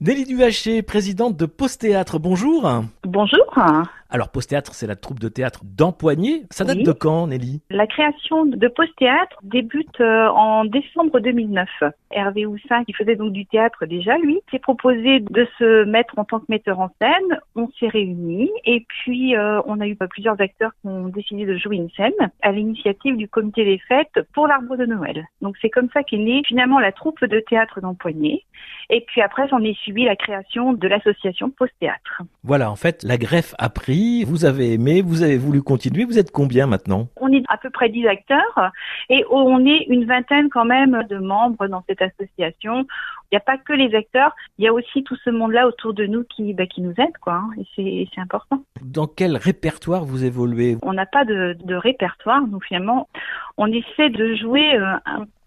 Nelly Duhaché, présidente de Post Théâtre, bonjour. Bonjour. Alors, Post Théâtre, c'est la troupe de théâtre d'Empoigné. Ça date Oui. de quand, Nelly? La création de Post Théâtre débute euh, en décembre 2009. Hervé Houssin, qui faisait donc du théâtre déjà, lui, s'est proposé de se mettre en tant que metteur en scène. On s'est réunis et puis euh, on a eu plusieurs acteurs qui ont décidé de jouer une scène à l'initiative du comité des fêtes pour l'arbre de Noël. Donc c'est comme ça qu'est née finalement la troupe de théâtre d'Empoigné. Et puis après, j'en ai suivi la création de l'association Post Théâtre. Voilà, en fait, la greffe a pris, vous avez aimé, vous avez voulu continuer. Vous êtes combien maintenant? On est à peu près 10 acteurs et on est une vingtaine quand même de membres dans cette association. Il n'y a pas que les acteurs, il y a aussi tout ce monde-là autour de nous qui, bah, qui nous aide, quoi. hein, et c'est- important. Dans quel répertoire vous évoluez? On n'a pas de, de répertoire, donc finalement, on essaie de jouer, euh,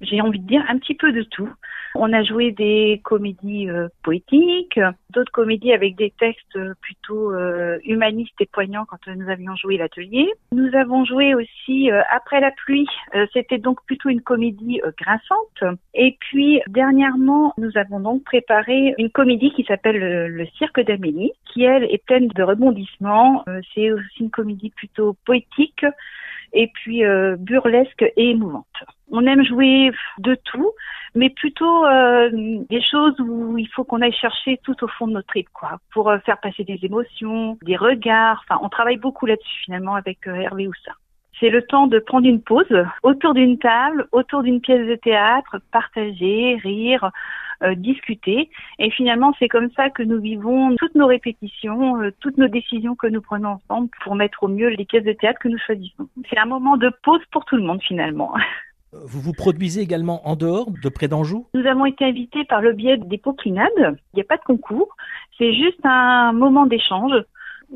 j'ai envie de dire, un petit peu de tout. On a joué des comédies euh, poétiques, d'autres comédies avec des textes euh, plutôt euh, humanistes et poignants quand nous avions joué l'atelier. Nous avons joué aussi euh, Après la pluie, euh, c'était donc plutôt une comédie euh, grinçante. Et puis dernièrement, nous avons donc préparé une comédie qui s'appelle le, Cirque d'Amélie, qui elle est pleine de rebondissements. C'est aussi une comédie plutôt poétique et puis euh, burlesque et émouvante. On aime jouer de tout, mais plutôt euh, des choses où il faut qu'on aille chercher tout au fond de notre trip, quoi, pour faire passer des émotions, des regards. Enfin, on travaille beaucoup là-dessus finalement avec Hervé Houssin. C'est le temps de prendre une pause autour d'une table, autour d'une pièce de théâtre, partager, rire, euh, discuter. Et finalement, c'est comme ça que nous vivons toutes nos répétitions, euh, toutes nos décisions que nous prenons ensemble pour mettre au mieux les pièces de théâtre que nous choisissons. C'est un moment de pause pour tout le monde finalement. Vous vous produisez également en dehors, de près d'Anjou? Nous avons été invités par le biais des Poclinades. Il n'y a pas de concours. C'est juste un moment d'échange.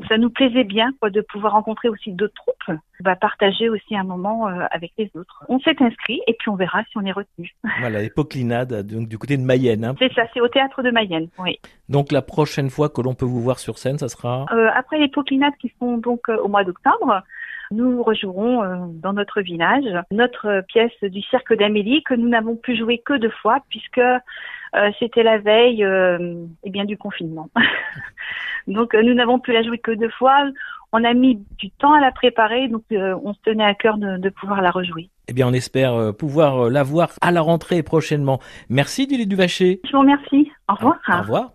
Ça nous plaisait bien quoi, de pouvoir rencontrer aussi d'autres troupes, bah, partager aussi un moment euh, avec les autres. On s'est inscrit et puis on verra si on est retenu. Voilà, les Poclinades, donc du côté de Mayenne. hein. C'est ça, c'est au théâtre de Mayenne. Oui. Donc la prochaine fois que l'on peut vous voir sur scène, ça sera Euh, après les Poclinades qui sont donc euh, au mois d'octobre, nous rejouerons euh, dans notre village notre pièce du Cirque d'Amélie que nous n'avons pu jouer que deux fois puisque euh, c'était la veille eh bien du confinement. donc euh, nous n'avons pu la jouer que deux fois. On a mis du temps à la préparer, donc euh, on se tenait à cœur de, de pouvoir la rejouer. Eh bien, on espère euh, pouvoir la voir à la rentrée prochainement. Merci, Nelly Duvaché. Je vous remercie. Au revoir. Au revoir.